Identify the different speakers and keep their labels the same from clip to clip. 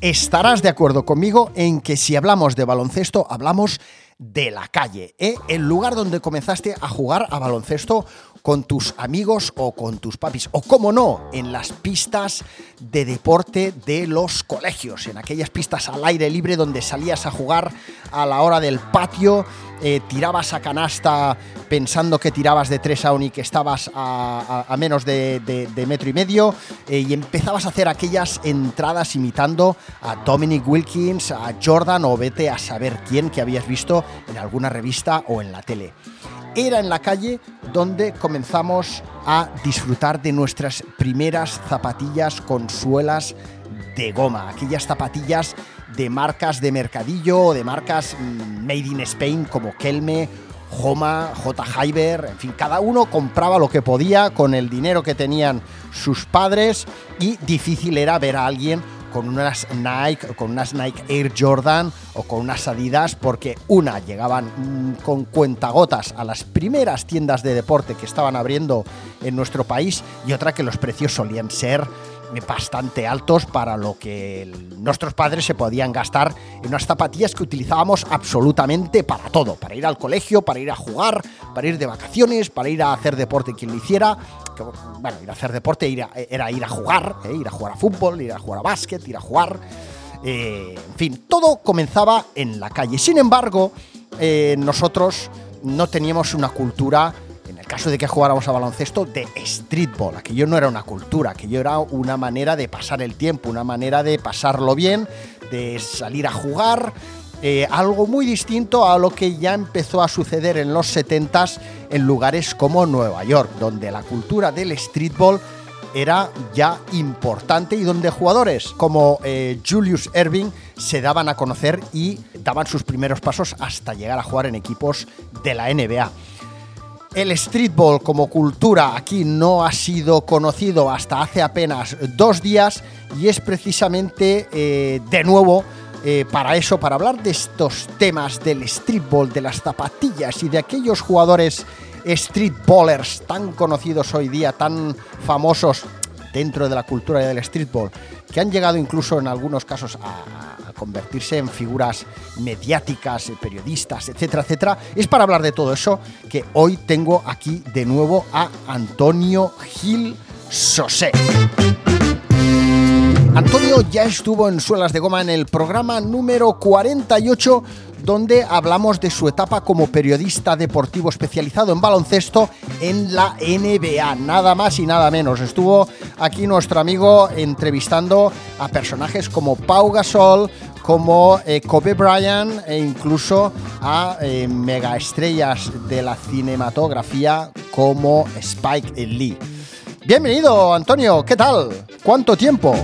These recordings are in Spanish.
Speaker 1: Estarás de acuerdo conmigo en que si hablamos de baloncesto, hablamos de la calle, ¿eh? el lugar donde comenzaste a jugar a baloncesto con tus amigos o con tus papis, o como no, en las pistas de deporte de los colegios, en aquellas pistas al aire libre donde salías a jugar a la hora del patio, eh, tirabas a canasta pensando que tirabas de tres aún y que estabas a, menos de, metro y medio, eh, y empezabas a hacer aquellas entradas imitando a Dominic Wilkins, a Jordan o vete a saber quién que habías visto en alguna revista o en la tele era en la calle donde comenzamos a disfrutar de nuestras primeras zapatillas con suelas de goma, aquellas zapatillas de marcas de mercadillo o de marcas mm, made in Spain como Kelme, Homa, J. Hyber, en fin, cada uno compraba lo que podía con el dinero que tenían sus padres y difícil era ver a alguien con unas Nike, con unas Nike Air Jordan o con unas Adidas, porque una llegaban mm, con cuentagotas a las primeras tiendas de deporte que estaban abriendo en nuestro país y otra que los precios solían ser bastante altos para lo que nuestros padres se podían gastar en unas zapatillas que utilizábamos absolutamente para todo, para ir al colegio, para ir a jugar, para ir de vacaciones, para ir a hacer deporte quien lo hiciera. Bueno, ir a hacer deporte era ir a jugar, ¿eh? ir a jugar a fútbol, ir a jugar a básquet, ir a jugar. Eh, en fin, todo comenzaba en la calle. Sin embargo, eh, nosotros no teníamos una cultura caso de que jugáramos a baloncesto, de streetball. Aquello no era una cultura, aquello era una manera de pasar el tiempo, una manera de pasarlo bien, de salir a jugar. Eh, algo muy distinto a lo que ya empezó a suceder en los 70s en lugares como Nueva York, donde la cultura del streetball era ya importante y donde jugadores como eh, Julius Erving se daban a conocer y daban sus primeros pasos hasta llegar a jugar en equipos de la NBA. El streetball como cultura aquí no ha sido conocido hasta hace apenas dos días y es precisamente eh, de nuevo eh, para eso, para hablar de estos temas del streetball, de las zapatillas y de aquellos jugadores streetballers tan conocidos hoy día, tan famosos dentro de la cultura del streetball, que han llegado incluso en algunos casos a, convertirse en figuras mediáticas, eh, periodistas, etcétera, etcétera, es para hablar de todo eso que hoy tengo aquí de nuevo a Antonio Gil Sosé. Antonio ya estuvo en Suelas de Goma en el programa número 48 donde hablamos de su etapa como periodista deportivo especializado en baloncesto en la NBA, nada más y nada menos. Estuvo aquí nuestro amigo entrevistando a personajes como Pau Gasol, como eh, Kobe Bryant e incluso a eh, megaestrellas de la cinematografía como Spike Lee. Bienvenido, Antonio, ¿qué tal? ¿Cuánto tiempo?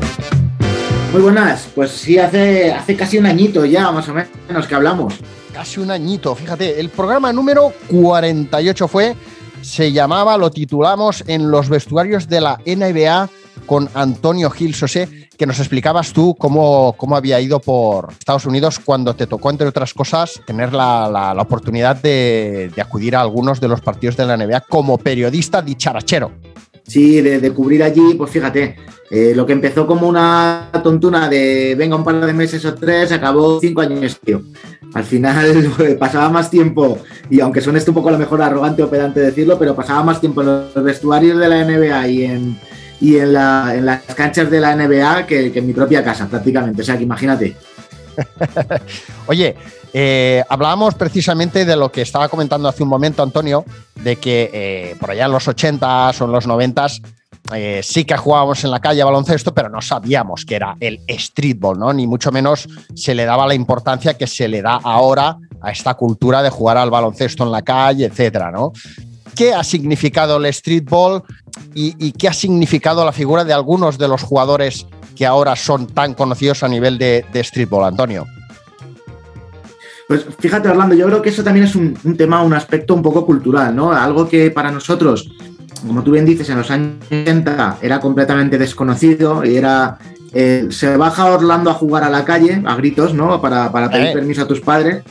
Speaker 2: Muy buenas, pues sí, hace, hace casi un añito ya, más o menos, que hablamos.
Speaker 1: Casi un añito, fíjate, el programa número 48 fue, se llamaba, lo titulamos en los vestuarios de la NBA con Antonio Gil Sosé, que nos explicabas tú cómo, cómo había ido por Estados Unidos cuando te tocó, entre otras cosas, tener la, oportunidad de, de, acudir a algunos de los partidos de la NBA como periodista dicharachero.
Speaker 2: Sí, de, cubrir allí, pues fíjate, eh, lo que empezó como una tontuna de venga un par de meses o tres, acabó cinco años, tío. Al final pues, pasaba más tiempo, y aunque suene esto un poco a lo mejor arrogante o pedante decirlo, pero pasaba más tiempo en los vestuarios de la NBA y en, y en, las canchas de la NBA que en mi propia casa, prácticamente. O sea que imagínate.
Speaker 1: Oye, eh, hablábamos precisamente de lo que estaba comentando hace un momento Antonio, de que eh, por allá en los 80s o en los 90s eh, sí que jugábamos en la calle baloncesto, pero no sabíamos que era el streetball, ¿no? Ni mucho menos se le daba la importancia que se le da ahora a esta cultura de jugar al baloncesto en la calle, etcétera, ¿no? ¿Qué ha significado el streetball y, qué ha significado la figura de algunos de los jugadores que ahora son tan conocidos a nivel de streetball, Antonio?
Speaker 2: Pues fíjate, Orlando, yo creo que eso también es un, tema, un aspecto un poco cultural, ¿no? Algo que para nosotros, como tú bien dices, en los años 80 era completamente desconocido y era. Eh, se baja Orlando a jugar a la calle, a gritos, ¿no? Para, pedir eh. permiso a tus padres.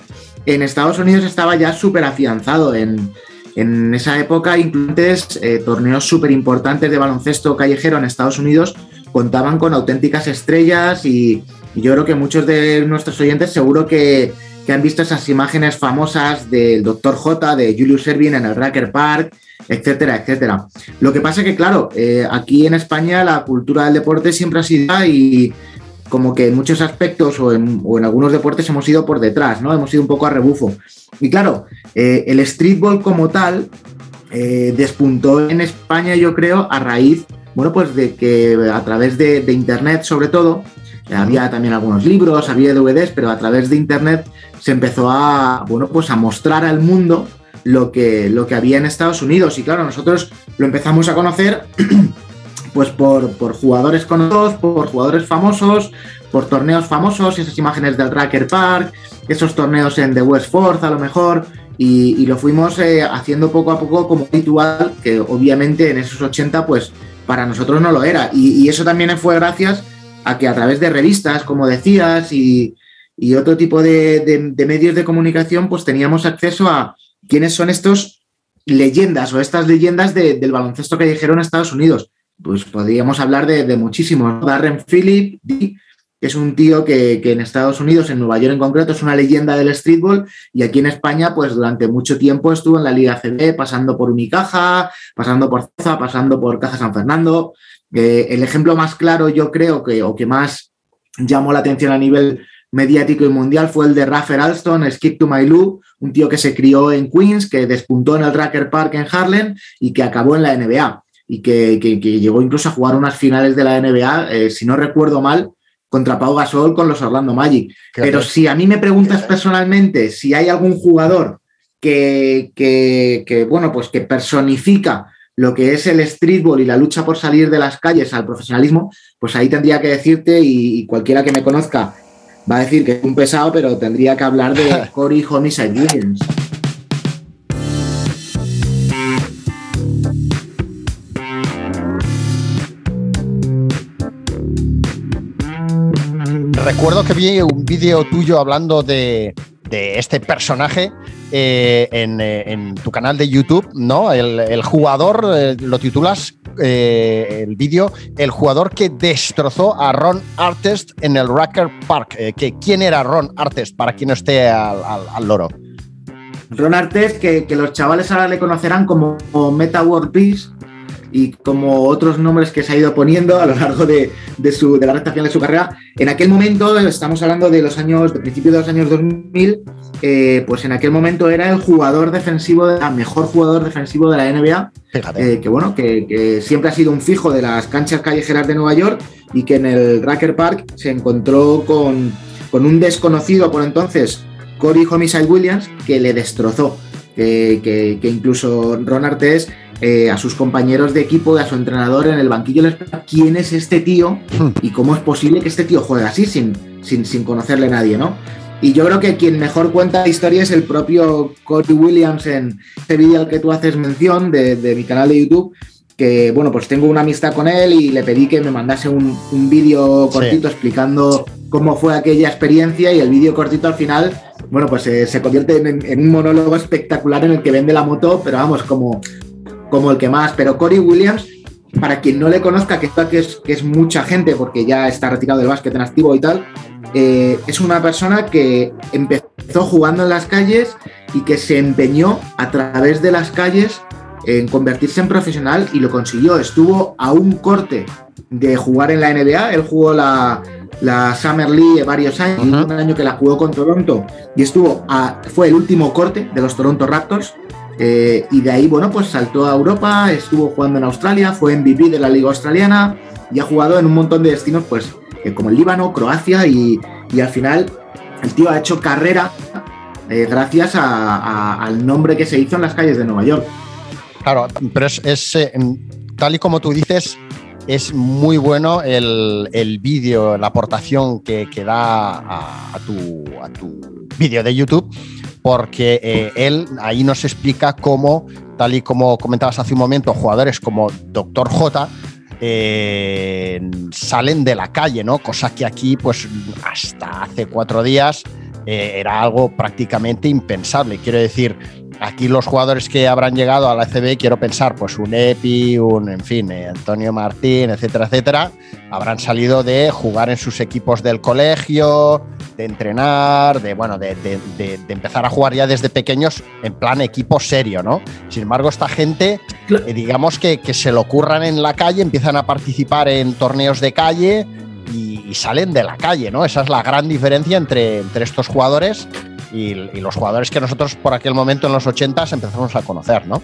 Speaker 2: En Estados Unidos estaba ya súper afianzado en, en esa época, incluso eh, torneos súper importantes de baloncesto callejero en Estados Unidos contaban con auténticas estrellas y, yo creo que muchos de nuestros oyentes seguro que, han visto esas imágenes famosas del Dr. J, de Julius Erving en el Racker Park, etcétera, etcétera. Lo que pasa es que, claro, eh, aquí en España la cultura del deporte siempre ha sido y como que en muchos aspectos o en, algunos deportes hemos ido por detrás, ¿no? Hemos ido un poco a rebufo. Y claro, eh, el streetball como tal eh, despuntó en España, yo creo, a raíz bueno, pues de que a través de, Internet sobre todo, había también algunos libros, había DVDs, pero a través de Internet se empezó a, bueno, pues a mostrar al mundo lo que, lo que había en Estados Unidos. Y claro, nosotros lo empezamos a conocer pues por, jugadores conocidos, por jugadores famosos, por torneos famosos, esas imágenes del Racker Park, esos torneos en The West Force a lo mejor, y, lo fuimos eh, haciendo poco a poco como habitual, que obviamente en esos 80 pues para nosotros no lo era. Y, eso también fue gracias a que a través de revistas, como decías, y, otro tipo de, medios de comunicación, pues teníamos acceso a quiénes son estos leyendas o estas leyendas del baloncesto que dijeron en Estados Unidos. Pues podríamos hablar de, muchísimos. Darren Phillip, es un tío que, en Estados Unidos, en Nueva York en concreto, es una leyenda del streetball y aquí en España, pues durante mucho tiempo estuvo en la Liga CB, pasando por Unicaja, pasando por Zaza, pasando por Caja San Fernando. Eh, el ejemplo más claro, yo creo, que, o que más llamó la atención a nivel mediático y mundial fue el de Raffer Alston, Skip to My Lou, un tío que se crió en Queens, que despuntó en el Racker Park en Harlem y que acabó en la NBA y que, llegó incluso a jugar unas finales de la NBA, eh, si no recuerdo mal, contra Pau Gasol con los Orlando Magic. Pero si a mí me preguntas personalmente si hay algún jugador que, que, bueno, pues que personifica lo que es el streetball y la lucha por salir de las calles al profesionalismo, pues ahí tendría que decirte, y, cualquiera que me conozca va a decir que es un pesado, pero tendría que hablar de Corey Homicide Williams.
Speaker 1: recuerdo que vi un vídeo tuyo hablando de, este personaje eh, eh, en, tu canal de YouTube, ¿no? El, jugador, eh, lo titulas el vídeo, el jugador que destrozó a Ron Artest en el Racker Park. que, ¿Quién era Ron Artest? Para quien no esté al, loro.
Speaker 2: Ron Artest, que, que, los chavales ahora le conocerán como Meta World Peace y como otros nombres que se ha ido poniendo a lo largo de, su, de la recta final de su carrera. En aquel momento, estamos hablando de los años, de principio de los años 2000, eh, pues en aquel momento era el jugador defensivo, el mejor jugador defensivo de la NBA. Eh, que bueno, que, siempre ha sido un fijo de las canchas callejeras de Nueva York y que en el Racker Park se encontró con, con un desconocido por entonces, Corey Homicide Williams, que le destrozó. Que, que, incluso Ron Artes eh, a sus compañeros de equipo, a su entrenador en el banquillo les pregunta quién es este tío y cómo es posible que este tío juegue así sin, sin, sin conocerle a nadie, ¿no? Y yo creo que quien mejor cuenta la historia es el propio Cody Williams en este vídeo al que tú haces mención de, mi canal de YouTube, que bueno, pues tengo una amistad con él y le pedí que me mandase un, vídeo cortito explicando cómo fue aquella experiencia y el vídeo cortito al final, bueno, pues eh, se convierte en, en, un monólogo espectacular en el que vende la moto, pero vamos, como, como el que más, pero Corey Williams, para quien no le conozca, que, es, que es mucha gente porque ya está retirado del básquet en activo y tal, eh, es una persona que empezó jugando en las calles y que se empeñó a través de las calles en convertirse en profesional y lo consiguió. Estuvo a un corte de jugar en la NBA, él jugó la, Summer League varios años, un año que la jugó con Toronto y estuvo a, fue el último corte de los Toronto Raptors eh, y de ahí, bueno, pues saltó a Europa, estuvo jugando en Australia, fue MVP de la Liga Australiana y ha jugado en un montón de destinos, pues eh, como el Líbano, Croacia y, al final el tío ha hecho carrera eh, gracias al nombre que se hizo en las calles de Nueva York.
Speaker 1: Claro, pero es, tal y como tú dices, es muy bueno el, vídeo, la aportación que, que da a, tu, a tu vídeo de YouTube, porque eh, él ahí nos explica cómo, tal y como comentabas hace un momento, jugadores como Doctor J, eh, salen de la calle, ¿no? Cosa que aquí, pues hasta hace cuatro días eh, era algo prácticamente impensable. Quiero decir, aquí los jugadores que habrán llegado a la CB, quiero pensar, pues un Epi, un, en fin, eh, Antonio Martín, etcétera, etcétera, habrán salido de jugar en sus equipos del colegio, de entrenar, de, bueno, de, empezar a jugar ya desde pequeños en plan equipo serio, ¿no? Sin embargo, esta gente, eh, digamos que, se lo curran en la calle, empiezan a participar en torneos de calle y, salen de la calle, ¿no? Esa es la gran diferencia entre, entre estos jugadores y, los jugadores que nosotros por aquel momento en los 80 empezamos a conocer, ¿no?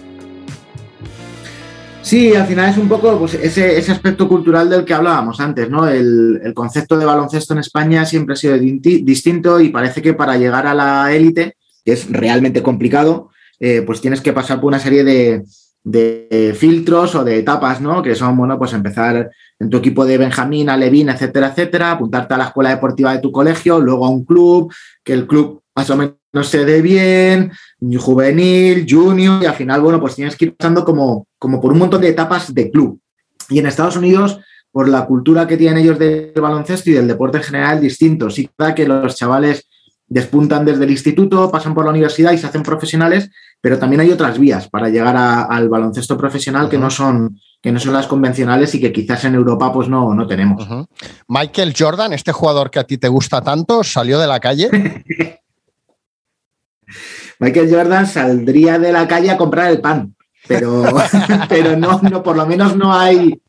Speaker 2: Sí, al final es un poco pues, ese, aspecto cultural del que hablábamos antes, ¿no? El, concepto de baloncesto en España siempre ha sido distinto y parece que para llegar a la élite, que es realmente complicado, eh, pues tienes que pasar por una serie de, de filtros o de etapas, ¿no? Que son, bueno, pues empezar en tu equipo de Benjamín, Alevín, etcétera, etcétera, apuntarte a la escuela deportiva de tu colegio, luego a un club, que el club más o menos se dé bien, juvenil, junior, y al final, bueno, pues tienes que ir pasando como, como por un montón de etapas de club. Y en Estados Unidos, por la cultura que tienen ellos del baloncesto y del deporte en general, distinto. Sí que los chavales despuntan desde el instituto, pasan por la universidad y se hacen profesionales, pero también hay otras vías para llegar al baloncesto profesional que no son que no son las convencionales y que quizás en Europa pues no, no tenemos.
Speaker 1: Michael Jordan, este jugador que a ti te gusta tanto, salió de la calle.
Speaker 2: Michael Jordan saldría de la calle a comprar el pan, pero, pero no, no, por lo menos no hay,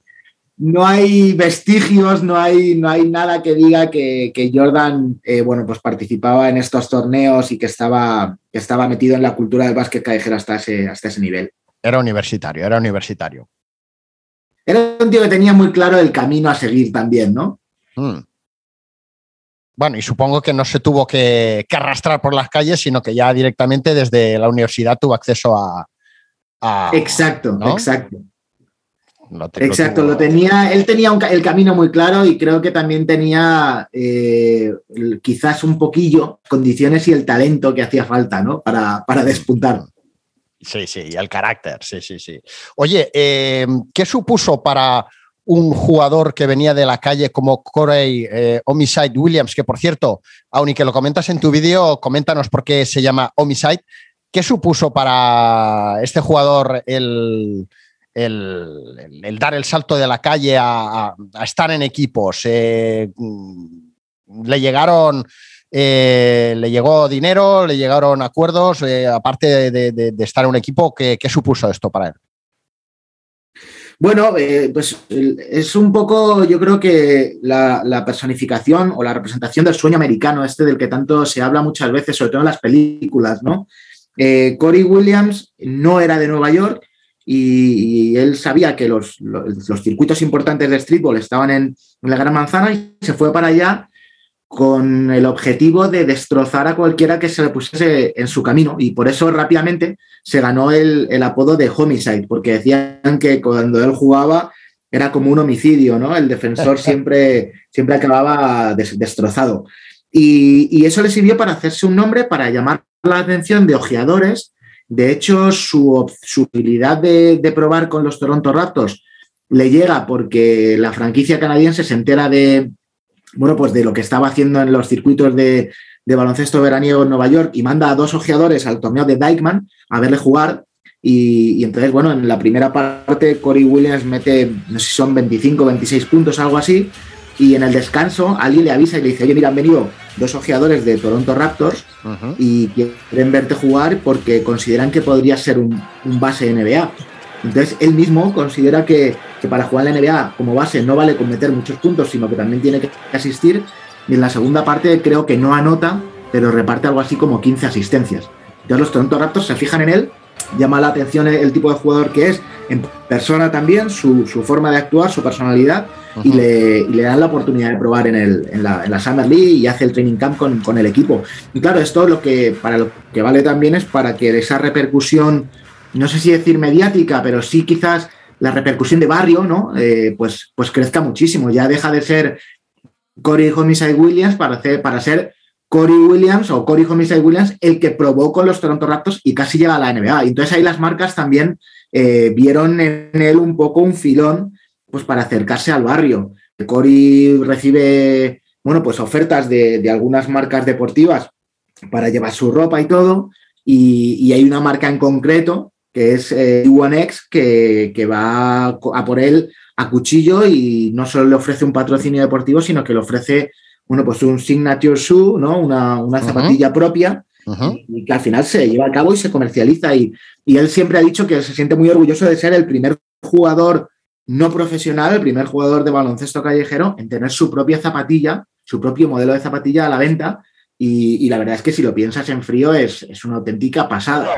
Speaker 2: no hay vestigios, no hay, no hay nada que diga que, Jordan eh, bueno, pues participaba en estos torneos y que estaba, estaba metido en la cultura del básquet callejero hasta ese, hasta ese nivel.
Speaker 1: Era universitario, era universitario.
Speaker 2: Era un tío que tenía muy claro el camino a seguir también, ¿no? Hmm.
Speaker 1: Bueno, y supongo que no se tuvo que, arrastrar por las calles, sino que ya directamente desde la universidad tuvo acceso a.
Speaker 2: exacto, exacto. exacto, lo, tenía, él tenía el camino muy claro y creo que también tenía eh, quizás un poquillo condiciones y el talento que hacía falta, ¿no? Para, para despuntar.
Speaker 1: Sí, sí, y el carácter, sí, sí, sí. Oye, eh, ¿qué supuso para un jugador que venía de la calle como Corey eh, Homicide Williams, que por cierto, aunque que lo comentas en tu vídeo, coméntanos por qué se llama Homicide. ¿Qué supuso para este jugador el, dar el salto de la calle a, estar en equipos? Eh, ¿Le llegaron... Eh, le llegó dinero, le llegaron acuerdos, aparte de, estar en un equipo, ¿qué, supuso esto para él?
Speaker 2: Bueno, eh, pues es un poco, yo creo que la, personificación o la representación del sueño americano, este del que tanto se habla muchas veces, sobre todo en las películas, ¿no? Eh, Corey Williams no era de Nueva York y, él sabía que los, circuitos importantes de streetball estaban en, en la Gran Manzana y se fue para allá con el objetivo de destrozar a cualquiera que se le pusiese en su camino y por eso rápidamente se ganó el, apodo de homicide, porque decían que cuando él jugaba era como un homicidio, ¿no? El defensor siempre, siempre acababa destrozado. Y, eso le sirvió para hacerse un nombre, para llamar la atención de ojeadores. De hecho, su, su habilidad de, de probar con los Toronto Raptors le llega porque la franquicia canadiense se entera de, bueno, pues de lo que estaba haciendo en los circuitos de, baloncesto veraniego en Nueva York y manda a dos ojeadores al torneo de Dykeman a verle jugar. Y, entonces, bueno, en la primera parte Corey Williams mete, no sé si son 25, 26 puntos, algo así. Y en el descanso, alguien le avisa y le dice, oye, mira, han venido dos ojeadores de Toronto Raptors y quieren verte jugar porque consideran que podría ser un, un base NBA. Entonces, él mismo considera que, para jugar en la NBA como base no vale con meter muchos puntos, sino que también tiene que asistir. Y en la segunda parte creo que no anota, pero reparte algo así como 15 asistencias. Entonces los Toronto Raptors se fijan en él, llama la atención el, tipo de jugador que es, en persona también, su, forma de actuar, su personalidad, y, le, dan la oportunidad de probar en, la, Summer League y hace el training camp con, con el equipo. Y claro, esto lo que, para lo que vale también es para que esa repercusión no sé si decir mediática, pero sí quizás la repercusión de barrio, ¿no? Eh, pues, pues crezca muchísimo. Ya deja de ser Corey Homicide Williams para, para ser Corey Williams o Corey Homicide Williams el que probó con los Toronto Raptors y casi llega a la NBA. entonces ahí las marcas también eh, vieron en él un poco un filón pues para acercarse al barrio. Corey recibe, bueno, pues ofertas de, algunas marcas deportivas para llevar su ropa y todo, y, hay una marca en concreto que es eh, One-X que, que, va a por él a cuchillo y no solo le ofrece un patrocinio deportivo, sino que le ofrece bueno, pues un signature shoe, ¿no? Una, zapatilla propia y que al final se lleva a cabo y se comercializa. Y, y, él siempre ha dicho que se siente muy orgulloso de ser el primer jugador no profesional, el primer jugador de baloncesto callejero en tener su propia zapatilla, su propio modelo de zapatilla a la venta. Y, la verdad es que si lo piensas en frío es, es una auténtica pasada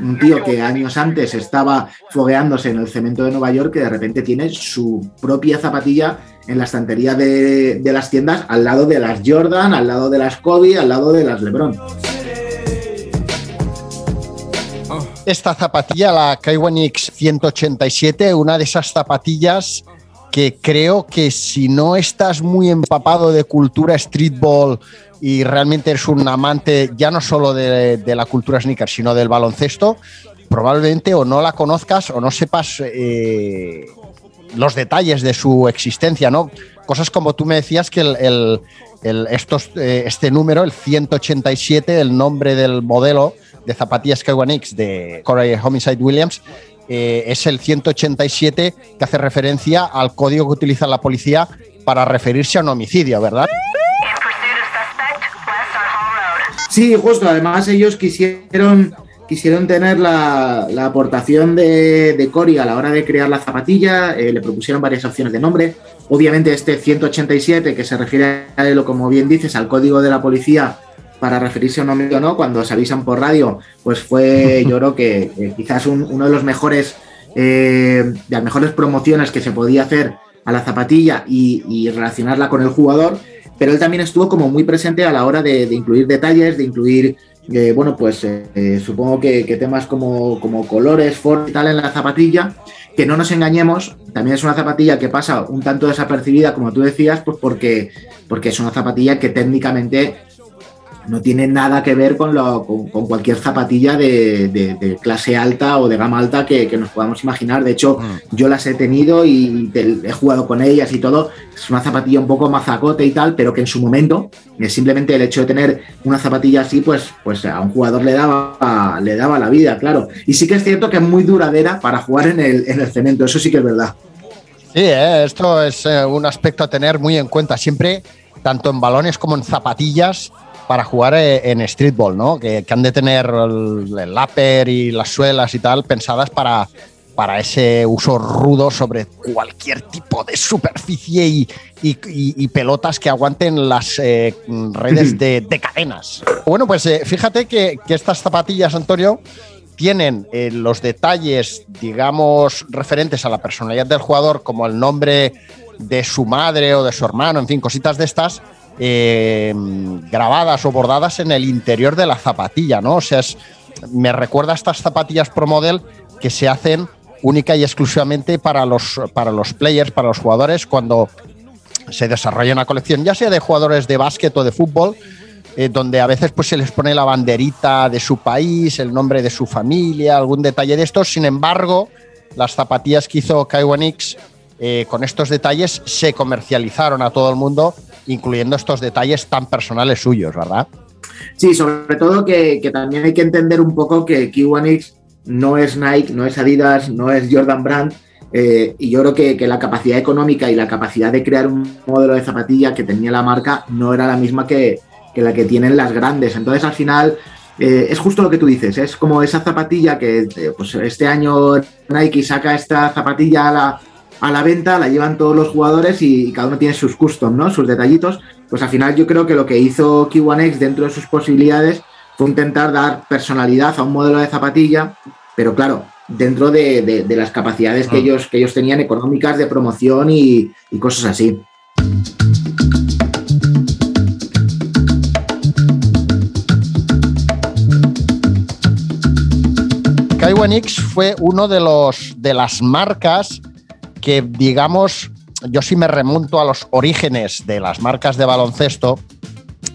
Speaker 2: un tío que años antes estaba fogueándose en el cemento de Nueva York que de repente tiene su propia zapatilla en la estantería de, las tiendas al lado de las Jordan, al lado de las Kobe, al lado de las LeBron.
Speaker 1: Esta zapatilla, la X 187, una de esas zapatillas que creo que si no estás muy empapado de cultura streetball y realmente eres un amante ya no solo de, la cultura sneaker, sino del baloncesto, probablemente o no la conozcas o no sepas eh, los detalles de su existencia, ¿no? Cosas como tú me decías que el, eh, este número, el 187, el nombre del modelo de zapatillas K1X de Corey Homicide Williams, eh, es el 187 que hace referencia al código que utiliza la policía para referirse a un homicidio, ¿verdad?
Speaker 2: Sí, justo. Además, ellos quisieron, quisieron tener la, aportación de, de, a la hora de crear la zapatilla. Eh, le propusieron varias opciones de nombre. Obviamente, este 187, que se refiere a él, como bien dices, al código de la policía para referirse a un hombre o no, cuando se avisan por radio, pues fue, yo creo que quizás uno de los mejores, eh, de las mejores promociones que se podía hacer a la zapatilla y relacionarla con el jugador pero él también estuvo como muy presente a la hora de, incluir detalles, de incluir, eh, bueno, pues eh, supongo que, temas como, como colores, forma y tal en la zapatilla, que no nos engañemos, también es una zapatilla que pasa un tanto desapercibida, como tú decías, pues porque, porque es una zapatilla que técnicamente no tiene nada que ver con, lo, con, cualquier zapatilla de, clase alta o de gama alta que, nos podamos imaginar. De hecho, mm. yo las he tenido y he jugado con ellas y todo. Es una zapatilla un poco mazacote y tal, pero que en su momento, es simplemente el hecho de tener una zapatilla así, pues, pues a un jugador le daba, le daba la vida, claro. Y sí que es cierto que es muy duradera para jugar en el, en el cemento, eso sí que es verdad.
Speaker 1: Sí, ¿eh? esto es eh, un aspecto a tener muy en cuenta. Siempre, tanto en balones como en zapatillas, para jugar eh, en streetball, ¿no? Que, han de tener el, el, upper y las suelas y tal pensadas para, para ese uso rudo sobre cualquier tipo de superficie y, y, pelotas que aguanten las eh, redes de, cadenas. Bueno, pues eh, fíjate que, que, estas zapatillas, Antonio, tienen los detalles, digamos, referentes a la personalidad del jugador, como el nombre de su madre o de su hermano, en fin, cositas de estas, eh, grabadas o bordadas en el interior de la zapatilla, ¿no? O sea, me recuerda a estas zapatillas Pro Model que se hacen única y exclusivamente para los, para los players, para los jugadores, cuando se desarrolla una colección, ya sea de jugadores de básquet o de fútbol, eh, donde a veces pues, se les pone la banderita de su país, el nombre de su familia, algún detalle de estos. Sin embargo, las zapatillas que hizo Kaiwanix eh, con estos detalles se comercializaron a todo el mundo incluyendo estos detalles tan personales suyos, ¿verdad?
Speaker 2: Sí, sobre todo que, también hay que entender un poco que Q1X no es Nike, no es Adidas, no es Jordan Brand, eh, y yo creo que, la capacidad económica y la capacidad de crear un modelo de zapatilla que tenía la marca no era la misma que, la que tienen las grandes. Entonces, al final, eh, es justo lo que tú dices, es como esa zapatilla que pues este año Nike saca esta zapatilla a la, a la venta, la llevan todos los jugadores y, cada uno tiene sus custom, ¿no? Sus detallitos. Pues al final yo creo que lo que hizo Q1X dentro de sus posibilidades fue intentar dar personalidad a un modelo de zapatilla, pero claro, dentro de, las capacidades que, ah. ellos, que ellos tenían económicas de promoción y cosas así.
Speaker 1: K1X fue uno de los de las marcas que, digamos, yo sí me remonto a los orígenes de las marcas de baloncesto,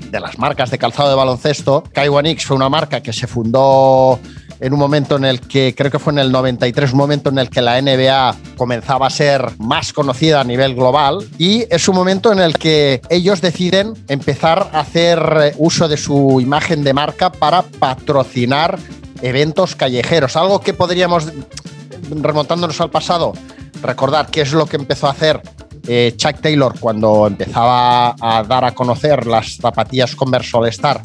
Speaker 1: de las marcas de calzado de baloncesto. K1X fue una marca que se fundó en un momento en el que, creo que fue en el 93, un momento en el que la NBA comenzaba a ser más conocida a nivel global y es un momento en el que ellos deciden empezar a hacer uso de su imagen de marca para patrocinar eventos callejeros, algo que podríamos, remontándonos al pasado, recordar qué es lo que empezó a hacer eh, Chuck Taylor cuando empezaba a dar a conocer las zapatillas Converse All Star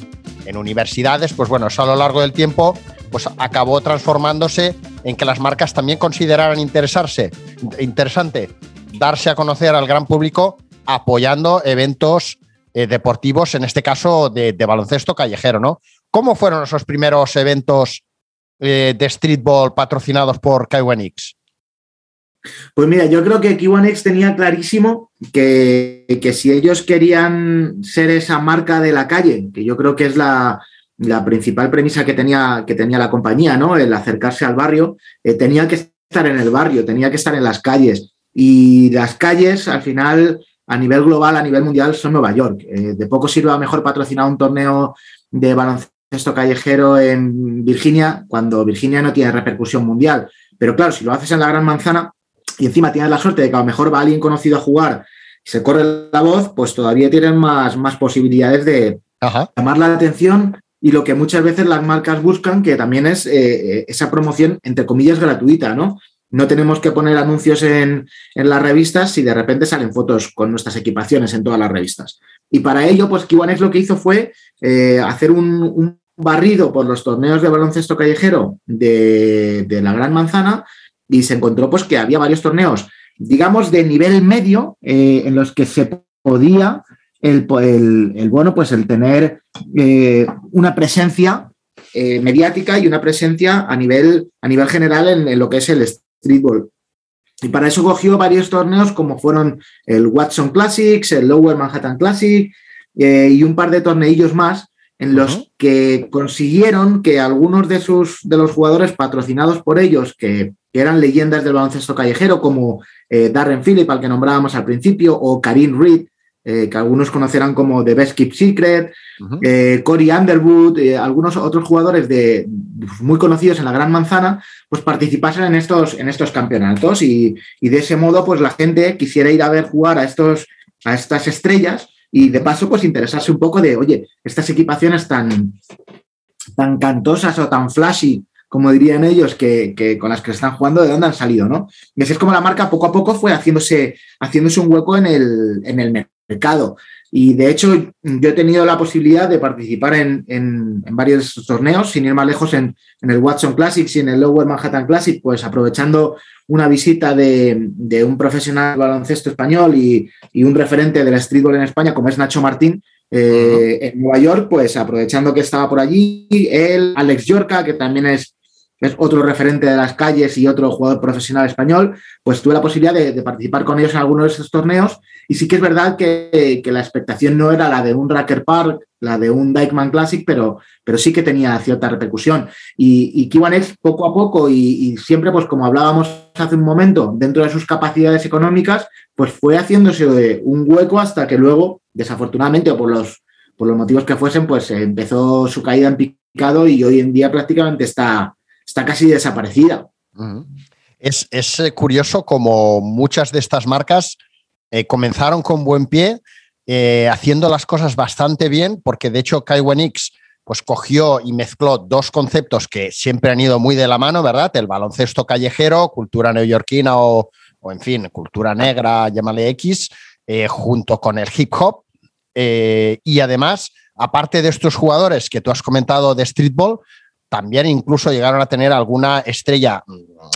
Speaker 1: en universidades, pues bueno, eso a lo largo del tiempo pues acabó transformándose en que las marcas también consideraran interesarse, interesante darse a conocer al gran público apoyando eventos eh, deportivos, en este caso de, baloncesto callejero, ¿no? ¿Cómo fueron esos primeros eventos eh, de streetball patrocinados por K1X?
Speaker 2: Pues mira, yo creo que K1X tenía clarísimo que, que si ellos querían ser esa marca de la calle, que yo creo que es la, la principal premisa que tenía, que tenía la compañía, ¿no? El acercarse al barrio, eh, tenía que estar en el barrio, tenía que estar en las calles. Y las calles, al final, a nivel global, a nivel mundial, son Nueva York. Eh, de poco sirve a mejor patrocinar un torneo de baloncesto callejero en Virginia, cuando Virginia no tiene repercusión mundial. Pero claro, si lo haces en la Gran Manzana y encima tienes la suerte de que a lo mejor va alguien conocido a jugar y se corre la voz, pues todavía tienes más, más posibilidades de llamar la atención y lo que muchas veces las marcas buscan, que también es eh, esa promoción, entre comillas, gratuita, ¿no? No tenemos que poner anuncios en, las revistas si de repente salen fotos con nuestras equipaciones en todas las revistas. Y para ello, pues Kiwanex lo que hizo fue eh, hacer un, barrido por los torneos de baloncesto callejero de, la Gran Manzana y se encontró pues que había varios torneos, digamos, de nivel medio eh, en los que se podía el, bueno, pues el tener eh, una presencia mediática y una presencia a nivel, a nivel general en, lo que es el streetball. Y para eso cogió varios torneos como fueron el Watson Classics, el Lower Manhattan Classic eh, y un par de torneillos más en los que consiguieron que algunos de, sus, de los jugadores patrocinados por ellos, que, eran leyendas del baloncesto callejero, como Darren Phillip, al que nombrábamos al principio, o Karim Reed, eh, que algunos conocerán como The Best Keep Secret, eh, Cory Underwood, eh, algunos otros jugadores de, muy conocidos en la Gran Manzana, pues participasen en estos, en estos campeonatos y, de ese modo pues la gente quisiera ir a ver jugar a, estos, a estas estrellas y de paso pues interesarse un poco de, oye, estas equipaciones tan, tan cantosas o tan flashy como dirían ellos, que, con las que están jugando, de dónde han salido, ¿no? Y así es como la marca poco a poco fue haciéndose, haciéndose un hueco en el, en el mercado. Y de hecho, yo he tenido la posibilidad de participar en, varios torneos, sin ir más lejos en, el Watson Classics y en el Lower Manhattan Classic, pues aprovechando una visita de, un profesional baloncesto español y, un referente del streetball en España, como es Nacho Martín, eh, en Nueva York, pues aprovechando que estaba por allí, él, Alex Yorca, que también es es otro referente de las calles y otro jugador profesional español, pues tuve la posibilidad de, participar con ellos en algunos de estos torneos y sí que es verdad que, la expectación no era la de un Racker Park, la de un Dykeman Classic, pero, pero sí que tenía cierta repercusión. Y, y Kiwanex poco a poco y, siempre, pues como hablábamos hace un momento, dentro de sus capacidades económicas, pues fue haciéndose un hueco hasta que luego, desafortunadamente o por los, por los motivos que fuesen, pues empezó su caída en picado y hoy en día prácticamente está está casi desaparecida.
Speaker 1: Es, eh, curioso como muchas de estas marcas eh, comenzaron con buen pie, eh, haciendo las cosas bastante bien, porque de hecho X pues cogió y mezcló dos conceptos que siempre han ido muy de la mano, ¿verdad? El baloncesto callejero, cultura neoyorquina o, o en fin, cultura negra, llámale X, junto con el hip hop. y además, aparte de estos jugadores que tú has comentado de streetball, también incluso llegaron a tener alguna estrella,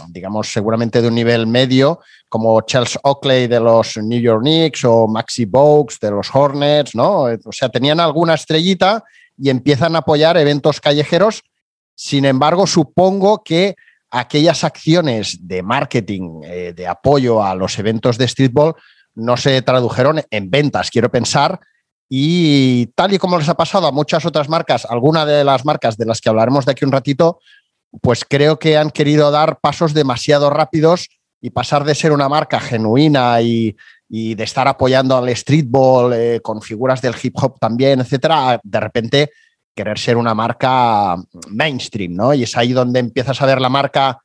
Speaker 1: digamos, seguramente de un nivel medio, como Charles Oakley de los New York Knicks o Maxi Bogues de los Hornets, ¿no? O sea, tenían alguna estrellita y empiezan a apoyar eventos callejeros. Sin embargo, supongo que aquellas acciones de marketing, eh, de apoyo a los eventos de streetball, no se tradujeron en ventas, quiero pensar, y tal y como les ha pasado a muchas otras marcas, alguna de las marcas de las que hablaremos de aquí un ratito, pues creo que han querido dar pasos demasiado rápidos y pasar de ser una marca genuina y, de estar apoyando al streetball eh, con figuras del hip hop también, etcétera, de repente querer ser una marca mainstream, ¿no? Y es ahí donde empiezas a ver la marca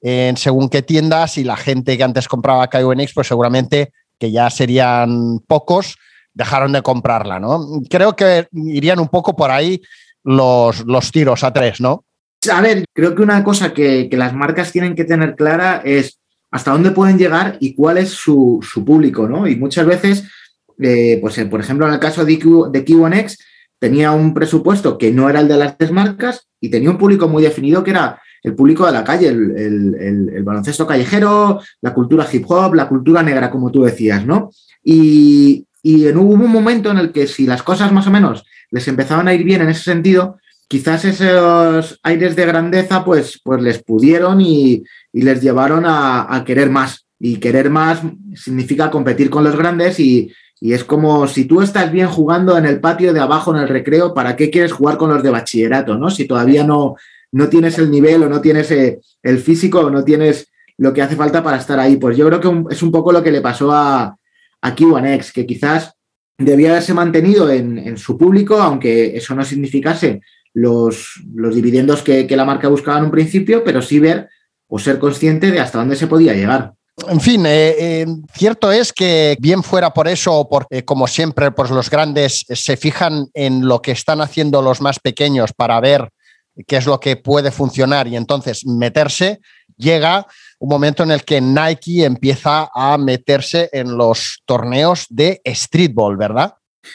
Speaker 1: en según qué tiendas y la gente que antes compraba KUNX, pues seguramente que ya serían pocos, dejaron de comprarla, ¿no? Creo que irían un poco por ahí los, los tiros a tres, ¿no?
Speaker 2: A ver, creo que una cosa que, las marcas tienen que tener clara es hasta dónde pueden llegar y cuál es su, público, ¿no? Y muchas veces, eh, pues eh, por ejemplo, en el caso de, Q, de Q1X, tenía un presupuesto que no era el de las tres marcas y tenía un público muy definido que era el público de la calle, el, baloncesto callejero, la cultura hip hop, la cultura negra, como tú decías, ¿no? Y, y hubo un momento en el que si las cosas más o menos les empezaban a ir bien en ese sentido, quizás esos aires de grandeza pues, pues les pudieron y, les llevaron a, querer más. Y querer más significa competir con los grandes y, es como si tú estás bien jugando en el patio de abajo en el recreo, ¿para qué quieres jugar con los de bachillerato? ¿no? Si todavía no, no tienes el nivel o no tienes eh, el físico o no tienes lo que hace falta para estar ahí. Pues yo creo que es un poco lo que le pasó a, a Q1X, que quizás debía haberse mantenido en, su público, aunque eso no significase los, dividendos que, la marca buscaba en un principio, pero sí ver o ser consciente de hasta dónde se podía llegar.
Speaker 1: En fin, eh, eh, cierto es que bien fuera por eso o por, eh, como siempre, pues los grandes se fijan en lo que están haciendo los más pequeños para ver qué es lo que puede funcionar y entonces meterse, llega un momento en el que Nike empieza a meterse en los torneos de streetball, ¿verdad?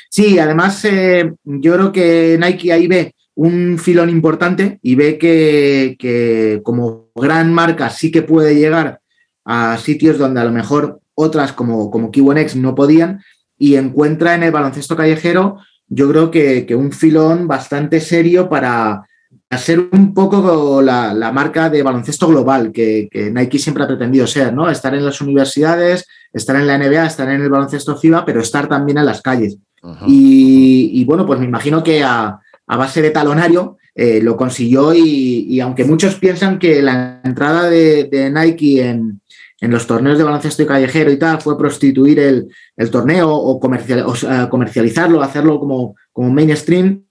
Speaker 2: Sí, además eh, yo creo que Nike ahí ve un filón importante y ve que, como gran marca sí que puede llegar a sitios donde a lo mejor otras como, como X no podían y encuentra en el baloncesto callejero yo creo que, que un filón bastante serio para, a ser un poco la, marca de baloncesto global que, Nike siempre ha pretendido ser, ¿no? Estar en las universidades, estar en la NBA, estar en el baloncesto FIBA, pero estar también en las calles. y, bueno, pues me imagino que a, base de talonario eh, lo consiguió y, aunque muchos piensan que la entrada de, Nike en, los torneos de baloncesto y callejero y tal fue prostituir el, torneo o, comercializarlo, hacerlo como, como mainstream,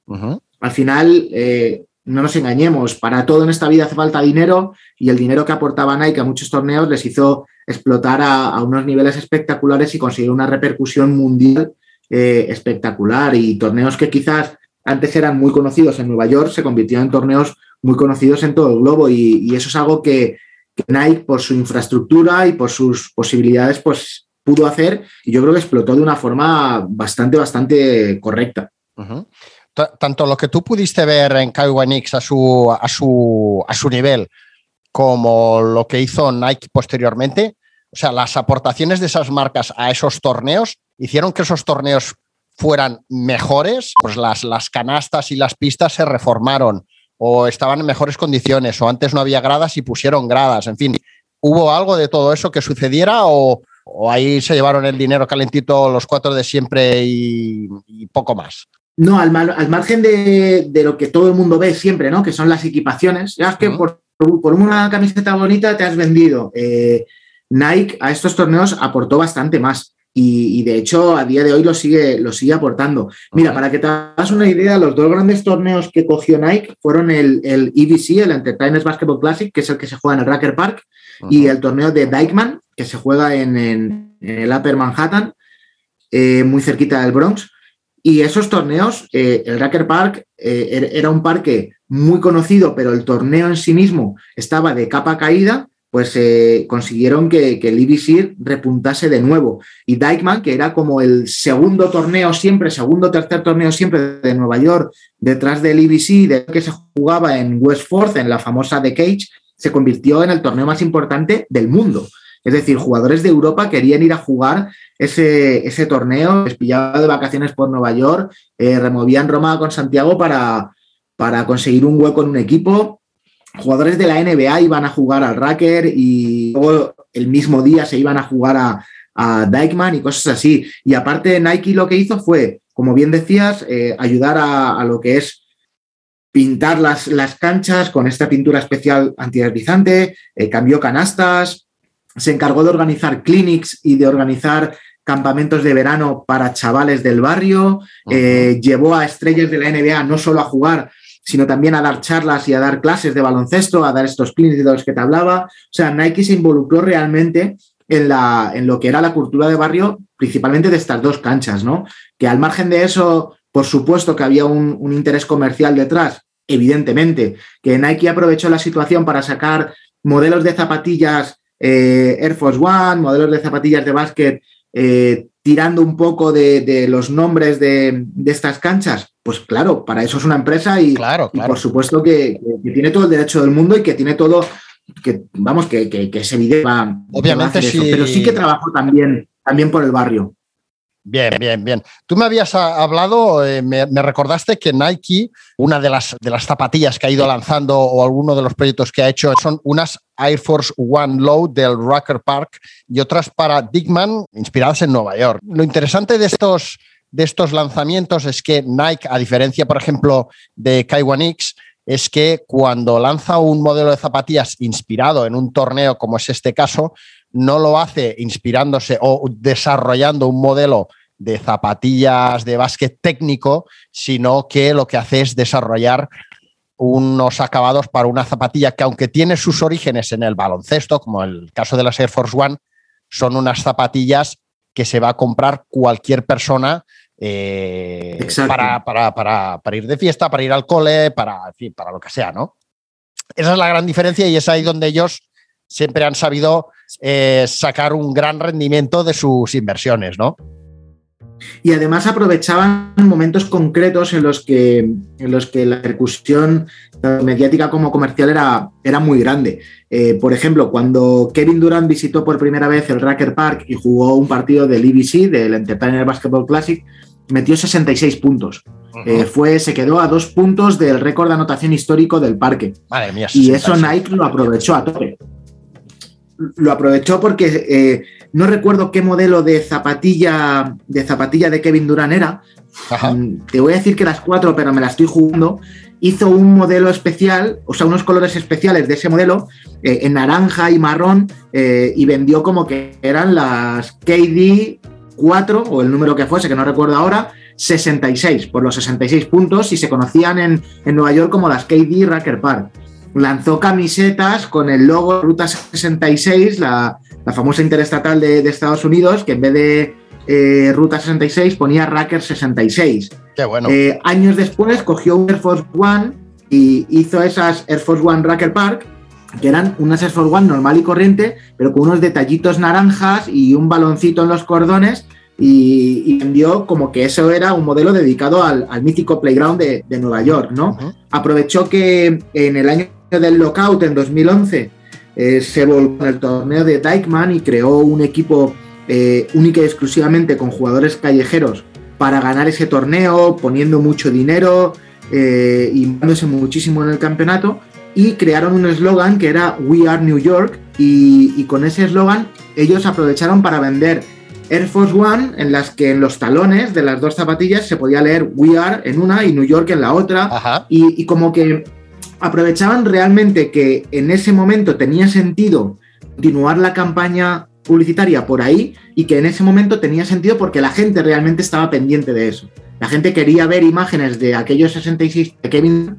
Speaker 2: al final... Eh, no nos engañemos, para todo en esta vida hace falta dinero y el dinero que aportaba Nike a muchos torneos les hizo explotar a, unos niveles espectaculares y conseguir una repercusión mundial eh, espectacular. Y torneos que quizás antes eran muy conocidos en Nueva York se convirtieron en torneos muy conocidos en todo el globo. Y, eso es algo que, Nike por su infraestructura y por sus posibilidades pues pudo hacer y yo creo que explotó de una forma bastante, bastante correcta
Speaker 1: tanto lo que tú pudiste ver en KYNX a su, a, su, a su nivel como lo que hizo Nike posteriormente, o sea, las aportaciones de esas marcas a esos torneos hicieron que esos torneos fueran mejores, pues las, las canastas y las pistas se reformaron o estaban en mejores condiciones o antes no había gradas y pusieron gradas, en fin, ¿hubo algo de todo eso que sucediera o, ahí se llevaron el dinero calentito los cuatro de siempre y poco más?
Speaker 2: No, al, margen de, lo que todo el mundo ve siempre, ¿no? Que son las equipaciones. Ya es que por, una camiseta bonita te has vendido. Eh, Nike a estos torneos aportó bastante más. Y, de hecho, a día de hoy lo sigue, lo sigue aportando. Mira, para que te hagas una idea, los dos grandes torneos que cogió Nike fueron el, el EBC, el Entertainers Basketball Classic, que es el que se juega en el Racker Park, y el torneo de Dykeman, que se juega en, el Upper Manhattan, eh, muy cerquita del Bronx. Y esos torneos, eh, el Racker Park eh, er, era un parque muy conocido, pero el torneo en sí mismo estaba de capa caída, pues eh, consiguieron que, el IBC repuntase de nuevo. Y Dykeman, que era como el segundo torneo siempre, segundo tercer torneo siempre de Nueva York, detrás del IBC, de que se jugaba en West Forth, en la famosa The Cage, se convirtió en el torneo más importante del mundo. Es decir, jugadores de Europa querían ir a jugar ese, ese torneo, les pillaba de vacaciones por Nueva York, eh, removían Roma con Santiago para, para conseguir un hueco en un equipo. Jugadores de la NBA iban a jugar al Racker y luego el mismo día se iban a jugar a, a Dykeman y cosas así. Y aparte, Nike lo que hizo fue, como bien decías, eh, ayudar a, lo que es pintar las, las canchas con esta pintura especial antideslizante, eh, cambió canastas, se encargó de organizar clinics y de organizar campamentos de verano para chavales del barrio, eh, llevó a estrellas de la NBA no solo a jugar, sino también a dar charlas y a dar clases de baloncesto, a dar estos clinics de los que te hablaba. O sea, Nike se involucró realmente en, la, en lo que era la cultura de barrio, principalmente de estas dos canchas, ¿no? Que al margen de eso, por supuesto que había un, interés comercial detrás, evidentemente, que Nike aprovechó la situación para sacar modelos de zapatillas eh, Air Force One, modelos de zapatillas de básquet, eh, tirando un poco de, los nombres de, estas canchas. Pues claro, para eso es una empresa y,
Speaker 1: claro,
Speaker 2: por supuesto que, tiene todo el derecho del mundo y que tiene todo, que vamos, que, que, que es evidente.
Speaker 1: Obviamente sí.
Speaker 2: Pero sí que trabajó también, también por el barrio.
Speaker 1: Bien, bien, bien. Tú me habías hablado, eh, me, recordaste que Nike, una de las, de las zapatillas que ha ido lanzando o alguno de los proyectos que ha hecho son unas Air Force One Low del Rocker Park y otras para Dickman inspiradas en Nueva York. Lo interesante de estos, de estos lanzamientos es que Nike, a diferencia, por ejemplo, de K1 X, es que cuando lanza un modelo de zapatillas inspirado en un torneo, como es este caso, no lo hace inspirándose o desarrollando un modelo de zapatillas de básquet técnico, sino que lo que hace es desarrollar unos acabados para una zapatilla que aunque tiene sus orígenes en el baloncesto, como el caso de las Air Force One, son unas zapatillas que se va a comprar cualquier persona eh, para, para, ir de fiesta, para ir al cole, para, para lo que sea, ¿no? Esa es la gran diferencia y es ahí donde ellos siempre han sabido eh, sacar un gran rendimiento de sus inversiones, ¿no?
Speaker 2: Y además aprovechaban momentos concretos en los que, en los que la percusión tanto mediática como comercial era, era muy grande. Eh, por ejemplo, cuando Kevin Durant visitó por primera vez el Racker Park y jugó un partido del EBC, del Entertainer Basketball Classic, metió 66 puntos. Eh, fue, se quedó a dos puntos del récord de anotación histórico del parque.
Speaker 1: Madre mía,
Speaker 2: y eso Nike lo aprovechó a tope lo aprovechó porque eh, no recuerdo qué modelo de zapatilla de zapatilla de Kevin Durant era. Mm, te voy a decir que las cuatro, pero me las estoy jugando. Hizo un modelo especial, o sea, unos colores especiales de ese modelo eh, en naranja y marrón eh, y vendió como que eran las KD 4 o el número que fuese, que no recuerdo ahora, 66 por los 66 puntos y se conocían en, en Nueva York como las KD Racker Park lanzó camisetas con el logo Ruta 66, la, famosa interestatal de, Estados Unidos, que en vez de eh, Ruta 66 ponía Racker 66.
Speaker 1: Qué bueno.
Speaker 2: Eh, años después cogió un Air Force One y hizo esas Air Force One Racker Park, que eran unas Air Force One normal y corriente, pero con unos detallitos naranjas y un baloncito en los cordones. Y, vendió como que eso era un modelo dedicado al, mítico playground de, Nueva York, ¿no? Aprovechó que en el año del lockout en 2011 eh, se volvió en el torneo de Dykeman y creó un equipo eh, único y exclusivamente con jugadores callejeros para ganar ese torneo, poniendo mucho dinero eh, y dándose muchísimo en el campeonato. Y crearon un eslogan que era We Are New York. Y, con ese eslogan ellos aprovecharon para vender Air Force One, en las que en los talones de las dos zapatillas se podía leer We Are en una y New York en la otra. y, como que aprovechaban realmente que en ese momento tenía sentido continuar la campaña publicitaria por ahí y que en ese momento tenía sentido porque la gente realmente estaba pendiente de eso. La gente quería ver imágenes de aquellos 66 de Kevin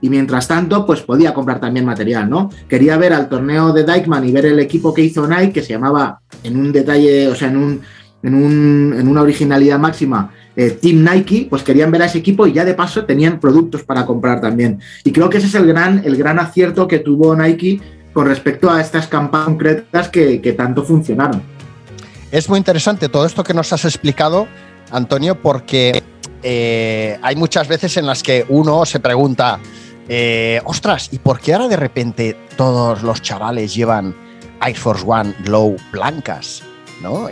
Speaker 2: y mientras tanto pues podía comprar también material, ¿no? Quería ver al torneo de Dykeman y ver el equipo que hizo Nike que se llamaba en un detalle, o sea, en un en, un, en una originalidad máxima eh, Team Nike, pues querían ver a ese equipo y ya de paso tenían productos para comprar también. Y creo que ese es el gran, el gran acierto que tuvo Nike con respecto a estas campañas concretas que, tanto funcionaron.
Speaker 1: Es muy interesante todo esto que nos has explicado, Antonio, porque eh, hay muchas veces en las que uno se pregunta, eh, ostras, ¿y por qué ahora de repente todos los chavales llevan Air Force One Low blancas? ¿No?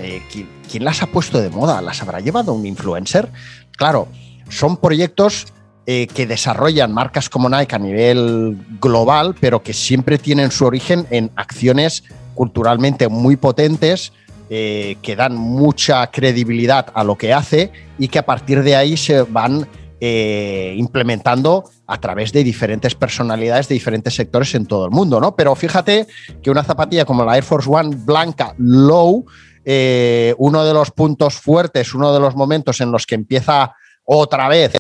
Speaker 1: ¿Quién las ha puesto de moda? ¿Las habrá llevado un influencer? Claro, son proyectos eh, que desarrollan marcas como Nike a nivel global, pero que siempre tienen su origen en acciones culturalmente muy potentes, eh, que dan mucha credibilidad a lo que hace y que a partir de ahí se van eh, implementando a través de diferentes personalidades de diferentes sectores en todo el mundo, ¿no? Pero fíjate que una zapatilla como la Air Force One blanca low, eh, uno de los puntos fuertes, uno de los momentos en los que empieza otra vez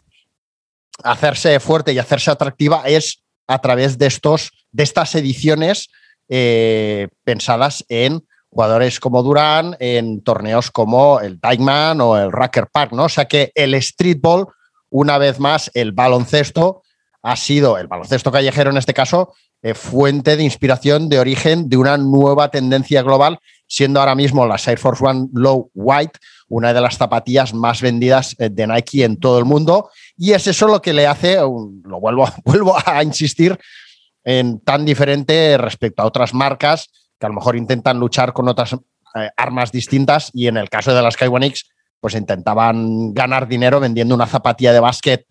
Speaker 1: a hacerse fuerte y hacerse atractiva es a través de, estos, de estas ediciones eh, pensadas en jugadores como Durán, en torneos como el Dykeman o el Racker Park, ¿no? O sea que el streetball, una vez más, el baloncesto ha sido, el baloncesto callejero en este caso, eh, fuente de inspiración, de origen de una nueva tendencia global, siendo ahora mismo la Air Force One Low White una de las zapatillas más vendidas eh, de Nike en todo el mundo. Y es eso lo que le hace, lo vuelvo, vuelvo a insistir, en tan diferente respecto a otras marcas que a lo mejor intentan luchar con otras eh, armas distintas y en el caso de las Skywonix pues intentaban ganar dinero vendiendo una zapatilla de básquet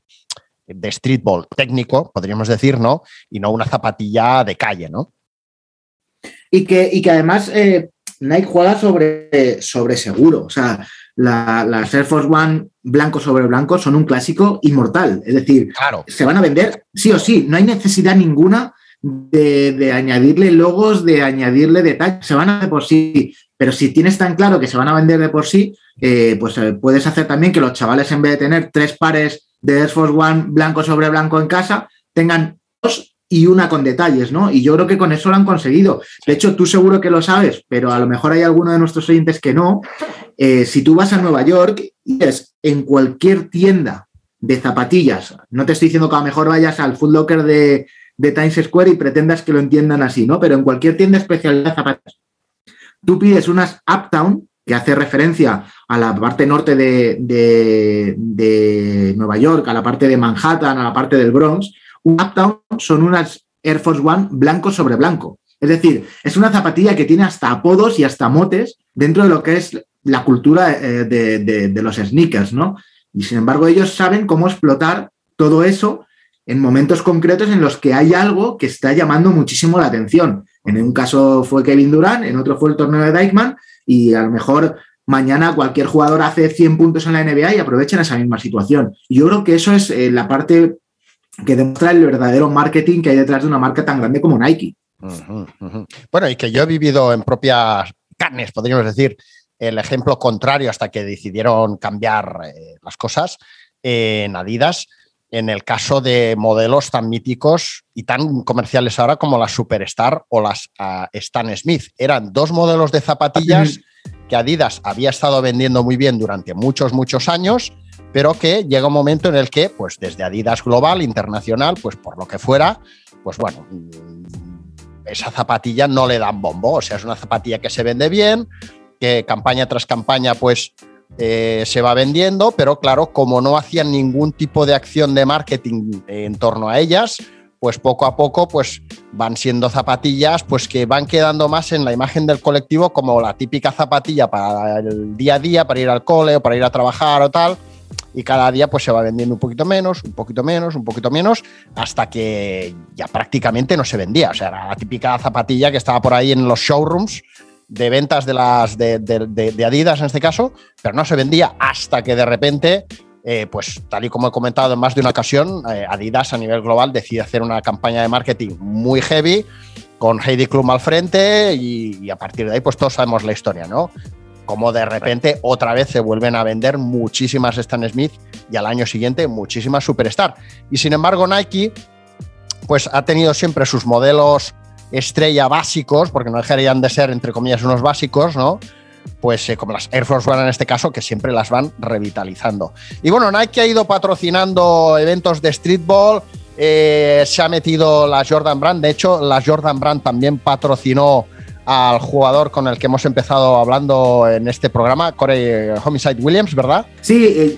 Speaker 1: de streetball técnico, podríamos decir, ¿no? Y no una zapatilla de calle, ¿no?
Speaker 2: Y que, y que además eh, Nike juega sobre, sobre seguro. O sea, las Air Force One blanco sobre blanco son un clásico inmortal. Es decir, se van a vender sí o sí. No hay necesidad ninguna de, añadirle logos, de añadirle detalles. Se van a de por sí. Pero si tienes tan claro que se van a vender de por sí, eh, pues eh, puedes hacer también que los chavales, en vez de tener tres pares de Air Force One blanco sobre blanco en casa, tengan dos y una con detalles, ¿no? Y yo creo que con eso lo han conseguido. De hecho, tú seguro que lo sabes, pero a lo mejor hay alguno de nuestros oyentes que no. Eh, si tú vas a Nueva York y es en cualquier tienda de zapatillas, no te estoy diciendo que a lo mejor vayas al Foot Locker de, Times Square y pretendas que lo entiendan así, ¿no? Pero en cualquier tienda especial de zapatillas, tú pides unas Uptown, que hace referencia a la parte norte de, Nueva York, a la parte de Manhattan, a la parte del Bronx, un Uptown son unas Air Force One blanco sobre blanco. Es decir, es una zapatilla que tiene hasta apodos y hasta motes dentro de lo que es la cultura eh, de, los sneakers, ¿no? Y sin embargo, ellos saben cómo explotar todo eso en momentos concretos en los que hay algo que está llamando muchísimo la atención. En un caso fue Kevin Durant, en otro fue el torneo de Dykeman, y a lo mejor mañana cualquier jugador hace 100 puntos en la NBA y aprovechan esa misma situación. Yo creo que eso es eh, la parte que demuestra el verdadero marketing que hay detrás de una marca tan grande como Nike.
Speaker 1: Bueno, y que yo he vivido en propias carnes, podríamos decir, el ejemplo contrario hasta que decidieron cambiar eh, las cosas en Adidas, en el caso de modelos tan míticos y tan comerciales ahora como las Superstar o las uh, Stan Smith. Eran dos modelos de zapatillas que Adidas había estado vendiendo muy bien durante muchos, muchos años, pero que llega un momento en el que, pues desde Adidas Global, internacional, pues por lo que fuera, pues bueno, mm, esa zapatilla no le dan bombo. O sea, es una zapatilla que se vende bien, que campaña tras campaña, pues eh, se va vendiendo, pero claro, como no hacían ningún tipo de acción de marketing en torno a ellas, pues poco a poco pues van siendo zapatillas pues que van quedando más en la imagen del colectivo como la típica zapatilla para el día a día, para ir al cole o para ir a trabajar o tal. Y cada día pues se va vendiendo un poquito menos, un poquito menos, un poquito menos, hasta que ya prácticamente no se vendía. O sea, era la típica zapatilla que estaba por ahí en los showrooms de ventas de, las, de, Adidas en este caso, pero no se vendía hasta que de repente, eh, pues tal y como he comentado en más de una ocasión, eh, Adidas a nivel global decide hacer una campaña de marketing muy heavy con Heidi Klum al frente y, a partir de ahí pues todos sabemos la historia, ¿no? Como de repente otra vez se vuelven a vender muchísimas Stan Smith y al año siguiente muchísimas Superstar. Y sin embargo Nike pues ha tenido siempre sus modelos estrella básicos, porque no dejarían de ser, entre comillas, unos básicos, ¿no? Pues eh, como las Air Force One en este caso, que siempre las van revitalizando. Y bueno, Nike ha ido patrocinando eventos de streetball, eh, se ha metido la Jordan Brand, de hecho, la Jordan Brand también patrocinó al jugador con el que hemos empezado hablando en este programa, Corey Homicide Williams, ¿verdad?
Speaker 2: Sí, eh,